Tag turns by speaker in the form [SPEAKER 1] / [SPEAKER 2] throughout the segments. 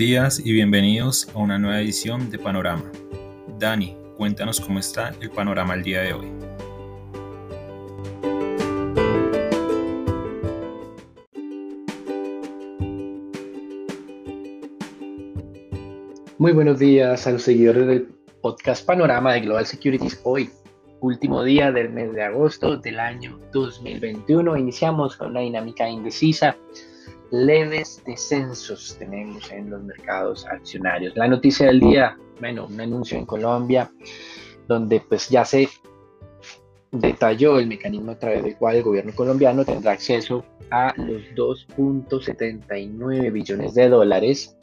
[SPEAKER 1] Días y bienvenidos a una nueva edición de Panorama. Dani, cuéntanos cómo está el panorama el día de hoy.
[SPEAKER 2] Muy buenos días a los seguidores del podcast Panorama de Global Securities. Hoy, último día del mes de agosto del año 2021, iniciamos con una dinámica indecisa leves descensos tenemos en los mercados accionarios. La noticia del día, bueno, un anuncio en Colombia donde pues ya se detalló el mecanismo a través del cual el gobierno colombiano tendrá acceso a los 2.79 billones de dólares,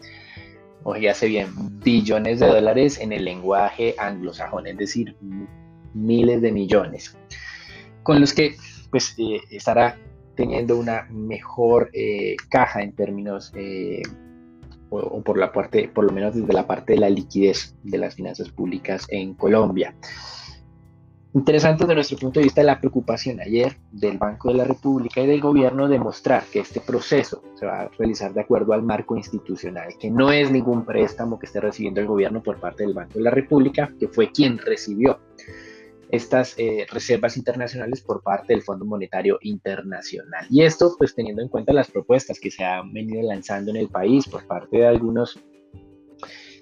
[SPEAKER 2] o ya sé bien, billones de dólares en el lenguaje anglosajón, es decir, miles de millones, con los que pues eh, estará teniendo una mejor eh, caja en términos, eh, o, por la parte, por lo menos desde la parte de la liquidez de las finanzas públicas en Colombia. Interesante desde nuestro punto de vista la preocupación ayer del Banco de la República y del gobierno de mostrar que este proceso se va a realizar de acuerdo al marco institucional, que no es ningún préstamo que esté recibiendo el gobierno por parte del Banco de la República, que fue quien recibió estas eh, reservas internacionales por parte del Fondo Monetario Internacional. Y esto, pues teniendo en cuenta las propuestas que se han venido lanzando en el país por parte de algunos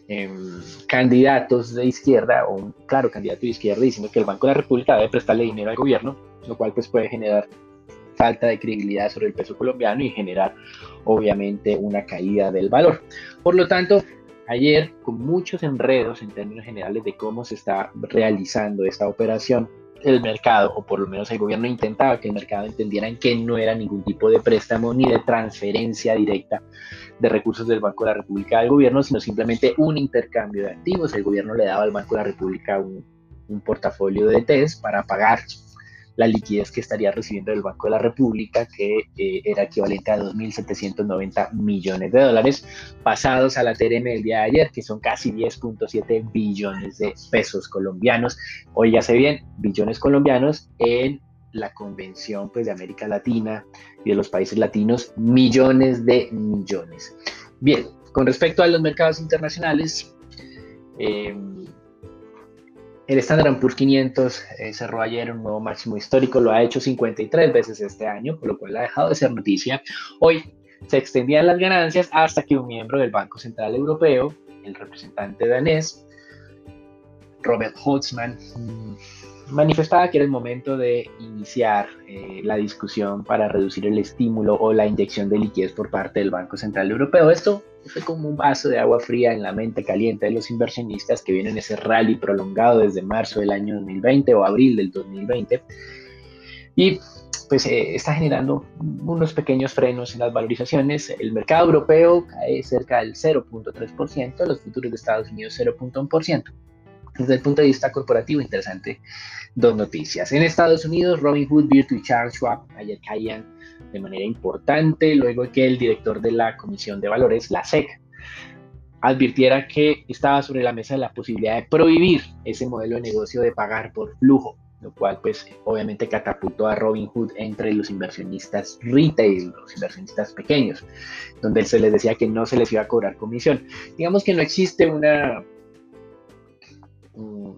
[SPEAKER 2] em, candidatos de izquierda, o un claro candidato de izquierda, diciendo que el Banco de la República debe prestarle dinero al gobierno, lo cual pues puede generar falta de credibilidad sobre el peso colombiano y generar obviamente una caída del valor. Por lo tanto, ayer con muchos enredos en términos generales de cómo se está realizando esta operación. El mercado, o por lo menos el gobierno intentaba que el mercado entendiera que no era ningún tipo de préstamo ni de transferencia directa de recursos del Banco de la República al gobierno, sino simplemente un intercambio de activos. El gobierno le daba al Banco de la República un, un portafolio de TES para pagar la liquidez que estaría recibiendo el Banco de la República, que eh, era equivalente a 2.790 millones de dólares, pasados a la TRM del día de ayer, que son casi 10.7 billones de pesos colombianos. Hoy ya se bien, billones colombianos en la Convención pues, de América Latina y de los países latinos, millones de millones. Bien, con respecto a los mercados internacionales, eh, el Standard Poor's 500 eh, cerró ayer un nuevo máximo histórico, lo ha hecho 53 veces este año, por lo cual ha dejado de ser noticia. Hoy se extendían las ganancias hasta que un miembro del Banco Central Europeo, el representante danés, Robert Holtzmann, manifestaba que era el momento de iniciar eh, la discusión para reducir el estímulo o la inyección de liquidez por parte del Banco Central Europeo. Esto fue como un vaso de agua fría en la mente caliente de los inversionistas que vienen ese rally prolongado desde marzo del año 2020 o abril del 2020. Y pues eh, está generando unos pequeños frenos en las valorizaciones. El mercado europeo cae cerca del 0.3%, los futuros de Estados Unidos 0.1%. Desde el punto de vista corporativo, interesante dos noticias. En Estados Unidos, Robinhood, Virtu y Charles Schwab ayer caían de manera importante luego que el director de la Comisión de Valores, la SEC, advirtiera que estaba sobre la mesa la posibilidad de prohibir ese modelo de negocio de pagar por flujo, lo cual pues obviamente catapultó a Robinhood entre los inversionistas retail, los inversionistas pequeños, donde se les decía que no se les iba a cobrar comisión. Digamos que no existe una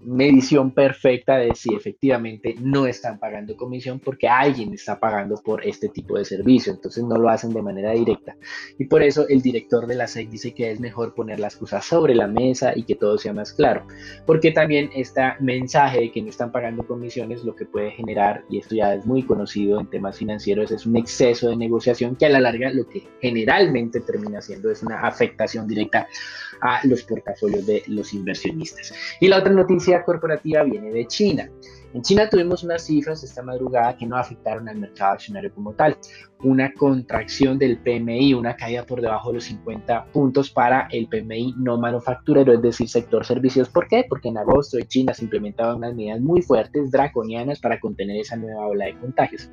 [SPEAKER 2] medición perfecta de si efectivamente no están pagando comisión porque alguien está pagando por este tipo de servicio, entonces no lo hacen de manera directa. Y por eso el director de la SEC dice que es mejor poner las cosas sobre la mesa y que todo sea más claro, porque también este mensaje de que no están pagando comisiones lo que puede generar, y esto ya es muy conocido en temas financieros, es un exceso de negociación que a la larga lo que generalmente termina siendo es una afectación directa a los portafolios de los inversionistas. Y la otra noticia corporativa viene de China. En China tuvimos unas cifras esta madrugada que no afectaron al mercado accionario como tal. Una contracción del PMI, una caída por debajo de los 50 puntos para el PMI no manufacturero, es decir, sector servicios. ¿Por qué? Porque en agosto China se implementaban unas medidas muy fuertes, draconianas, para contener esa nueva ola de contagios.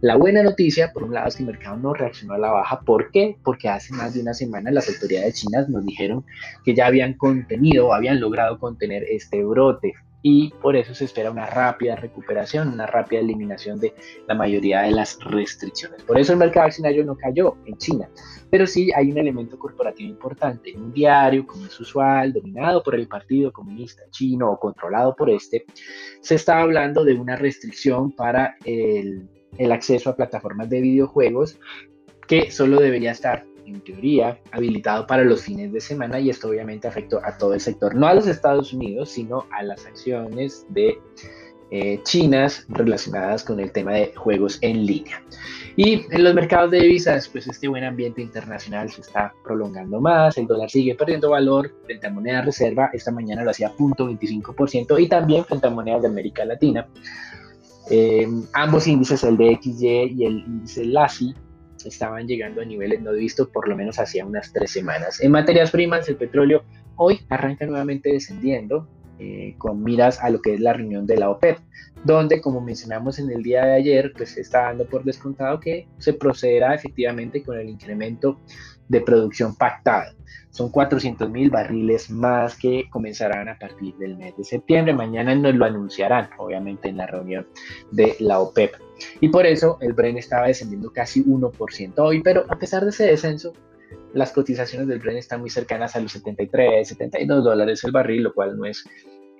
[SPEAKER 2] La buena noticia, por un lado, es que el mercado no reaccionó a la baja. ¿Por qué? Porque hace más de una semana las autoridades chinas nos dijeron que ya habían contenido habían logrado contener este brote y por eso se espera una rápida recuperación, una rápida eliminación de la mayoría de las restricciones. Por eso el mercado accionario no cayó en China, pero sí hay un elemento corporativo importante. En un diario, como es usual, dominado por el Partido Comunista Chino o controlado por este, se está hablando de una restricción para el, el acceso a plataformas de videojuegos que solo debería estar en teoría, habilitado para los fines de semana y esto obviamente afectó a todo el sector, no a los Estados Unidos, sino a las acciones de eh, chinas relacionadas con el tema de juegos en línea. Y en los mercados de divisas, pues este buen ambiente internacional se está prolongando más, el dólar sigue perdiendo valor frente a moneda reserva, esta mañana lo hacía 0.25% y también frente a monedas de América Latina. Eh, ambos índices, el de XY y el índice LASI, estaban llegando a niveles no vistos por lo menos hacía unas tres semanas. En materias primas, el petróleo hoy arranca nuevamente descendiendo eh, con miras a lo que es la reunión de la OPEP, donde, como mencionamos en el día de ayer, pues se está dando por descontado que se procederá efectivamente con el incremento de producción pactada. Son 400 mil barriles más que comenzarán a partir del mes de septiembre. Mañana nos lo anunciarán, obviamente, en la reunión de la OPEP. Y por eso el Bren estaba descendiendo casi 1% hoy, pero a pesar de ese descenso, las cotizaciones del Bren están muy cercanas a los 73, 72 dólares el barril, lo cual no es,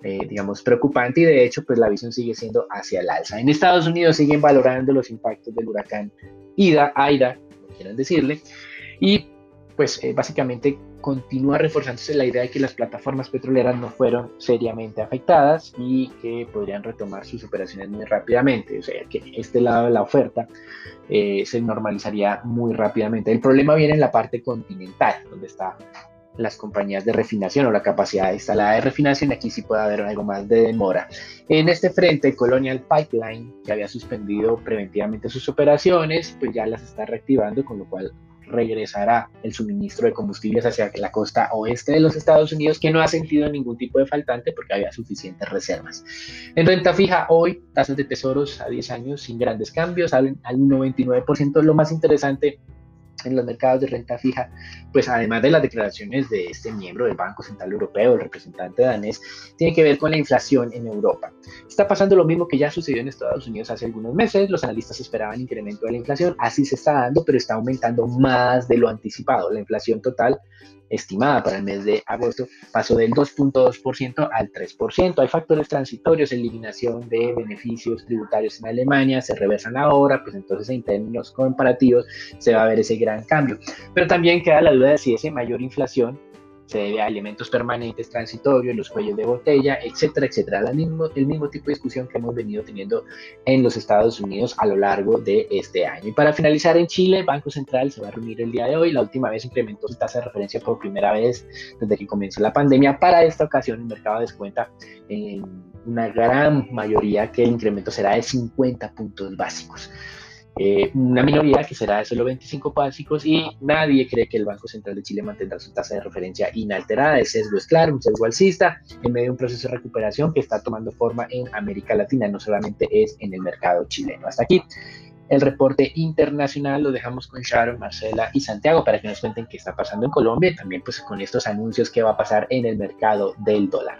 [SPEAKER 2] eh, digamos, preocupante y de hecho, pues la visión sigue siendo hacia el alza. En Estados Unidos siguen valorando los impactos del huracán Ida, Aida, como quieran decirle, y pues eh, básicamente continúa reforzándose la idea de que las plataformas petroleras no fueron seriamente afectadas y que podrían retomar sus operaciones muy rápidamente. O sea, que este lado de la oferta eh, se normalizaría muy rápidamente. El problema viene en la parte continental, donde están las compañías de refinación o la capacidad instalada de refinación. Aquí sí puede haber algo más de demora. En este frente, Colonial Pipeline, que había suspendido preventivamente sus operaciones, pues ya las está reactivando, con lo cual regresará el suministro de combustibles hacia la costa oeste de los Estados Unidos, que no ha sentido ningún tipo de faltante porque había suficientes reservas. En renta fija, hoy tasas de tesoros a 10 años sin grandes cambios, al, al 1,29%. Lo más interesante en los mercados de renta fija, pues además de las declaraciones de este miembro del Banco Central Europeo, el representante danés, tiene que ver con la inflación en Europa. Está pasando lo mismo que ya sucedió en Estados Unidos hace algunos meses, los analistas esperaban incremento de la inflación, así se está dando, pero está aumentando más de lo anticipado. La inflación total estimada para el mes de agosto pasó del 2.2% al 3%. Hay factores transitorios, eliminación de beneficios tributarios en Alemania, se reversan ahora, pues entonces en términos comparativos se va a ver ese gran cambio. Pero también queda la duda de si esa mayor inflación se debe a elementos permanentes transitorios, los cuellos de botella, etcétera, etcétera. El mismo, el mismo tipo de discusión que hemos venido teniendo en los Estados Unidos a lo largo de este año. Y para finalizar, en Chile, el Banco Central se va a reunir el día de hoy. La última vez incrementó su tasa de referencia por primera vez desde que comenzó la pandemia. Para esta ocasión, el mercado descuenta en una gran mayoría que el incremento será de 50 puntos básicos. Eh, una minoría que será de solo 25 básicos y nadie cree que el Banco Central de Chile mantendrá su tasa de referencia inalterada. El sesgo es claro, un sesgo alcista en medio de un proceso de recuperación que está tomando forma en América Latina, no solamente es en el mercado chileno. Hasta aquí el reporte internacional lo dejamos con Sharon, Marcela y Santiago para que nos cuenten qué está pasando en Colombia y también pues con estos anuncios que va a pasar en el mercado del dólar.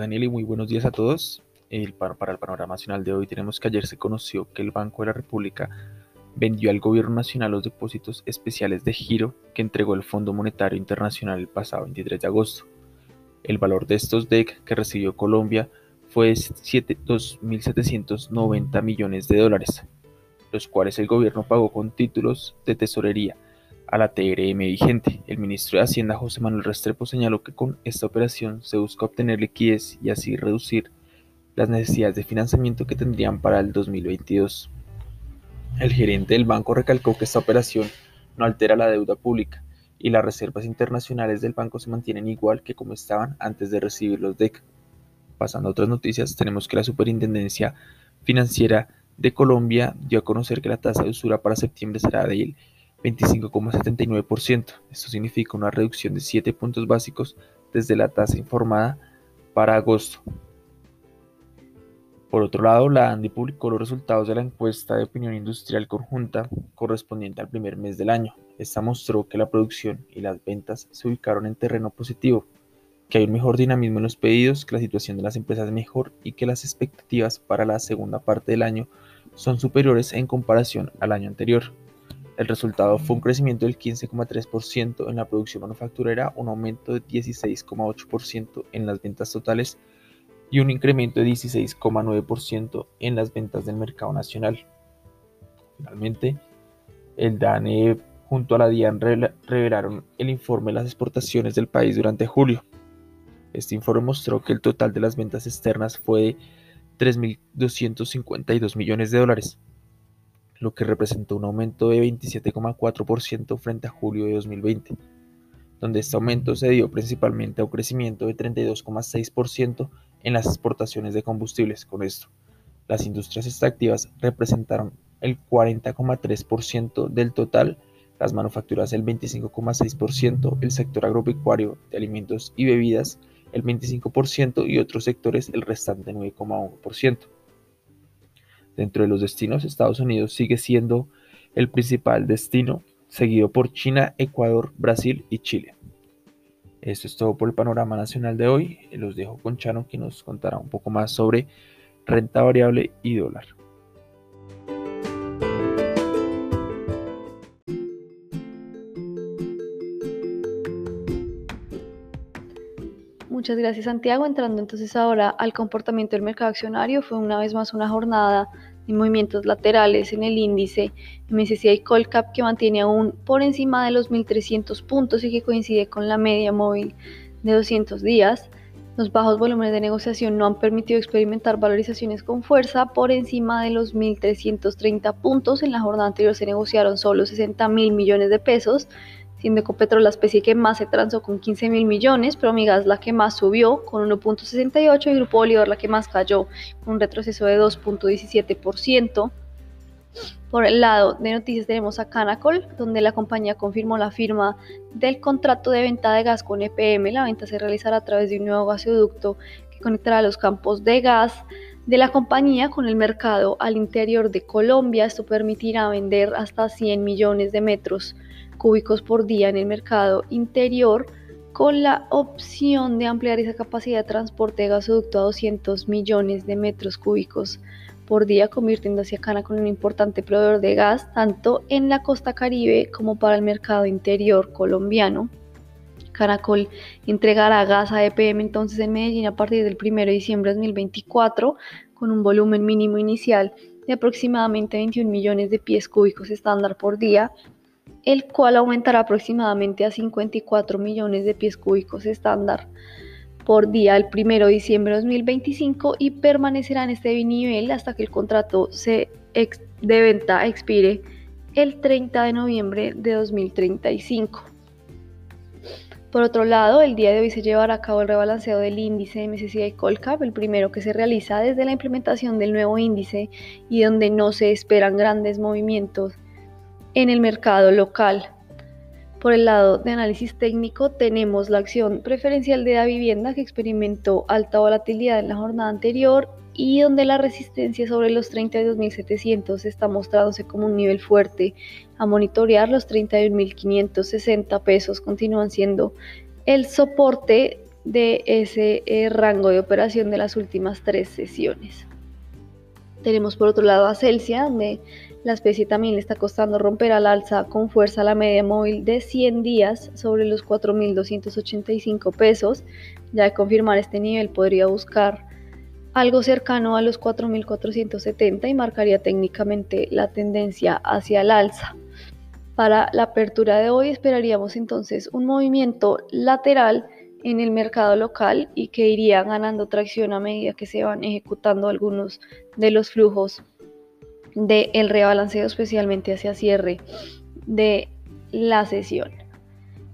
[SPEAKER 1] Daniel y muy buenos días a todos. Para el panorama nacional de hoy tenemos que ayer se conoció que el Banco de la República vendió al Gobierno Nacional los depósitos especiales de giro que entregó el Fondo Monetario Internacional el pasado 23 de agosto. El valor de estos DEC que recibió Colombia fue de 2.790 millones de dólares, los cuales el gobierno pagó con títulos de tesorería a la TRM vigente. El ministro de Hacienda José Manuel Restrepo señaló que con esta operación se busca obtener liquidez y así reducir las necesidades de financiamiento que tendrían para el 2022. El gerente del banco recalcó que esta operación no altera la deuda pública y las reservas internacionales del banco se mantienen igual que como estaban antes de recibir los DEC. Pasando a otras noticias, tenemos que la Superintendencia Financiera de Colombia dio a conocer que la tasa de usura para septiembre será de 25,79%. Esto significa una reducción de 7 puntos básicos desde la tasa informada para agosto. Por otro lado, la ANDI publicó los resultados de la encuesta de opinión industrial conjunta correspondiente al primer mes del año. Esta mostró que la producción y las ventas se ubicaron en terreno positivo, que hay un mejor dinamismo en los pedidos, que la situación de las empresas es mejor y que las expectativas para la segunda parte del año son superiores en comparación al año anterior. El resultado fue un crecimiento del 15,3% en la producción manufacturera, un aumento de 16,8% en las ventas totales y un incremento de 16,9% en las ventas del mercado nacional. Finalmente, el DANE junto a la DIAN revelaron el informe de las exportaciones del país durante julio. Este informe mostró que el total de las ventas externas fue de 3.252 millones de dólares, lo que representó un aumento de 27,4% frente a julio de 2020, donde este aumento se dio principalmente a un crecimiento de 32,6% en las exportaciones de combustibles. Con esto, las industrias extractivas representaron el 40,3% del total, las manufacturas el 25,6%, el sector agropecuario de alimentos y bebidas el 25% y otros sectores el restante 9,1%. Dentro de los destinos, Estados Unidos sigue siendo el principal destino, seguido por China, Ecuador, Brasil y Chile. Esto es todo por el panorama nacional de hoy. Los dejo con Chano que nos contará un poco más sobre renta variable y dólar.
[SPEAKER 3] Muchas gracias Santiago. Entrando entonces ahora al comportamiento del mercado accionario, fue una vez más una jornada de movimientos laterales en el índice MSCI Colcap que mantiene aún por encima de los 1.300 puntos y que coincide con la media móvil de 200 días. Los bajos volúmenes de negociación no han permitido experimentar valorizaciones con fuerza por encima de los 1.330 puntos. En la jornada anterior se negociaron solo 60 mil millones de pesos siendo Ecopetrol la especie que más se transó con 15 mil millones, Promigas la que más subió con 1.68 y Grupo Bolívar la que más cayó con un retroceso de 2.17%. Por el lado de noticias tenemos a Canacol, donde la compañía confirmó la firma del contrato de venta de gas con EPM. La venta se realizará a través de un nuevo gasoducto que conectará los campos de gas de la compañía con el mercado al interior de Colombia. Esto permitirá vender hasta 100 millones de metros cúbicos por día en el mercado interior con la opción de ampliar esa capacidad de transporte de gasoducto a 200 millones de metros cúbicos por día, convirtiéndose a Cana con un importante proveedor de gas tanto en la costa caribe como para el mercado interior colombiano. Caracol entregará gas a EPM entonces en Medellín a partir del 1 de diciembre de 2024 con un volumen mínimo inicial de aproximadamente 21 millones de pies cúbicos estándar por día el cual aumentará aproximadamente a 54 millones de pies cúbicos estándar por día el 1 de diciembre de 2025 y permanecerá en este nivel hasta que el contrato de venta expire el 30 de noviembre de 2035. Por otro lado, el día de hoy se llevará a cabo el rebalanceo del índice MSCI Colcap, el primero que se realiza desde la implementación del nuevo índice y donde no se esperan grandes movimientos en el mercado local. Por el lado de análisis técnico tenemos la acción preferencial de la vivienda que experimentó alta volatilidad en la jornada anterior y donde la resistencia sobre los 32.700 está mostrándose como un nivel fuerte. A monitorear los 31.560 pesos continúan siendo el soporte de ese eh, rango de operación de las últimas tres sesiones. Tenemos por otro lado a Celsia, donde la especie también le está costando romper al alza con fuerza la media móvil de 100 días sobre los 4.285 pesos. Ya de confirmar este nivel podría buscar algo cercano a los 4.470 y marcaría técnicamente la tendencia hacia el alza. Para la apertura de hoy esperaríamos entonces un movimiento lateral en el mercado local y que iría ganando tracción a medida que se van ejecutando algunos de los flujos del rebalanceo, especialmente hacia cierre de la sesión.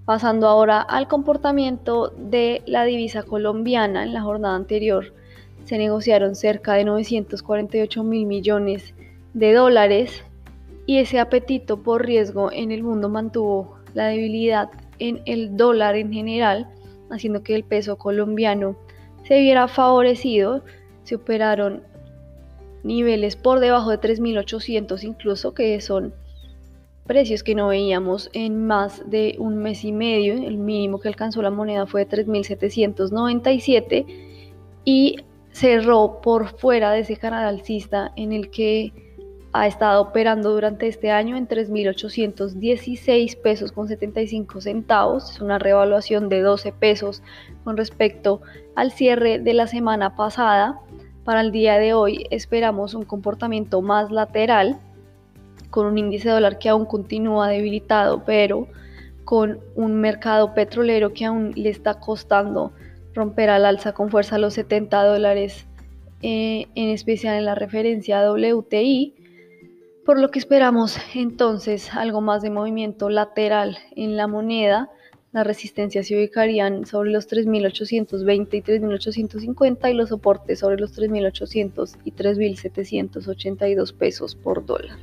[SPEAKER 3] Pasando ahora al comportamiento de la divisa colombiana en la jornada anterior, se negociaron cerca de 948 mil millones de dólares y ese apetito por riesgo en el mundo mantuvo la debilidad en el dólar en general, haciendo que el peso colombiano se viera favorecido. Se operaron niveles por debajo de 3.800 incluso, que son precios que no veíamos en más de un mes y medio. El mínimo que alcanzó la moneda fue de 3.797 y cerró por fuera de ese canal alcista en el que ha estado operando durante este año en 3.816 pesos con 75 centavos. Es una revaluación de 12 pesos con respecto al cierre de la semana pasada. Para el día de hoy esperamos un comportamiento más lateral con un índice dólar que aún continúa debilitado, pero con un mercado petrolero que aún le está costando romper al alza con fuerza los 70 dólares, eh, en especial en la referencia WTI, por lo que esperamos entonces algo más de movimiento lateral en la moneda. Las resistencias se ubicarían sobre los 3.820 y 3.850 y los soportes sobre los 3.800 y 3.782 pesos por dólar.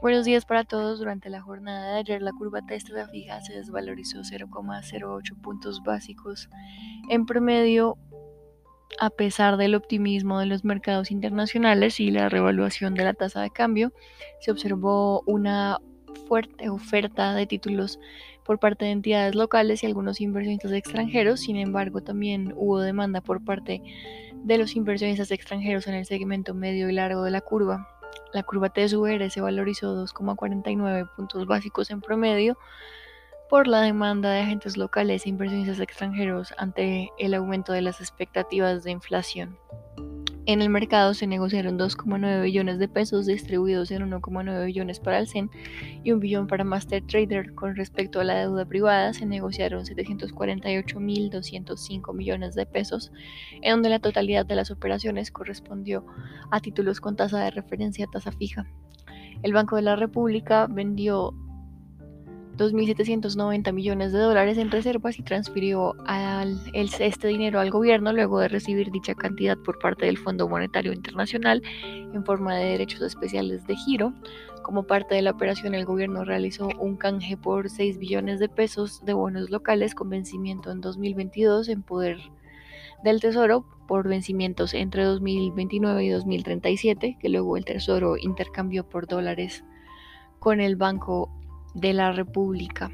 [SPEAKER 4] Buenos días para todos. Durante la jornada de ayer la curva testa fija se desvalorizó 0,08 puntos básicos en promedio a pesar del optimismo de los mercados internacionales y la revaluación de la tasa de cambio. Se observó una fuerte oferta de títulos por parte de entidades locales y algunos inversionistas extranjeros. Sin embargo, también hubo demanda por parte de los inversionistas extranjeros en el segmento medio y largo de la curva. La curva TSVR se valorizó 2,49 puntos básicos en promedio por la demanda de agentes locales e inversionistas extranjeros ante el aumento de las expectativas de inflación. En el mercado se negociaron 2,9 billones de pesos distribuidos en 1,9 billones para el CEN y un billón para Master Trader. Con respecto a la deuda privada, se negociaron 748.205 millones de pesos, en donde la totalidad de las operaciones correspondió a títulos con tasa de referencia tasa fija. El Banco de la República vendió 2.790 millones de dólares en reservas y transfirió al, este dinero al gobierno luego de recibir dicha cantidad por parte del Fondo Monetario Internacional en forma de derechos especiales de giro. Como parte de la operación, el gobierno realizó un canje por 6 billones de pesos de bonos locales con vencimiento en 2022 en poder del Tesoro por vencimientos entre 2029 y 2037, que luego el Tesoro intercambió por dólares con el Banco de la República.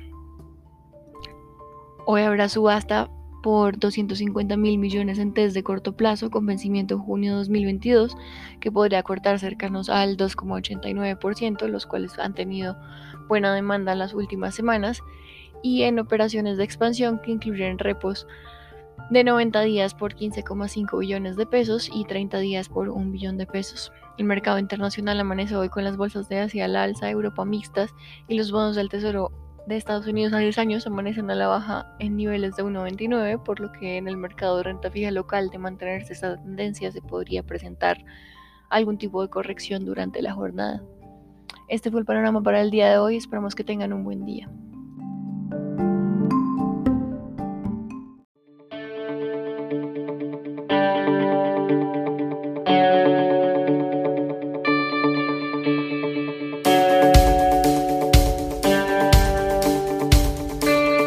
[SPEAKER 4] Hoy habrá subasta por 250 mil millones en test de corto plazo con vencimiento en junio de 2022, que podría cortar cercanos al 2,89%, los cuales han tenido buena demanda en las últimas semanas, y en operaciones de expansión que incluyen repos de 90 días por 15,5 billones de pesos y 30 días por 1 billón de pesos. El mercado internacional amanece hoy con las bolsas de Asia al alza, Europa mixtas y los bonos del Tesoro de Estados Unidos a 10 años amanecen a la baja en niveles de 1,29, por lo que en el mercado de renta fija local de mantenerse esta tendencia se podría presentar algún tipo de corrección durante la jornada. Este fue el panorama para el día de hoy, esperamos que tengan un buen día.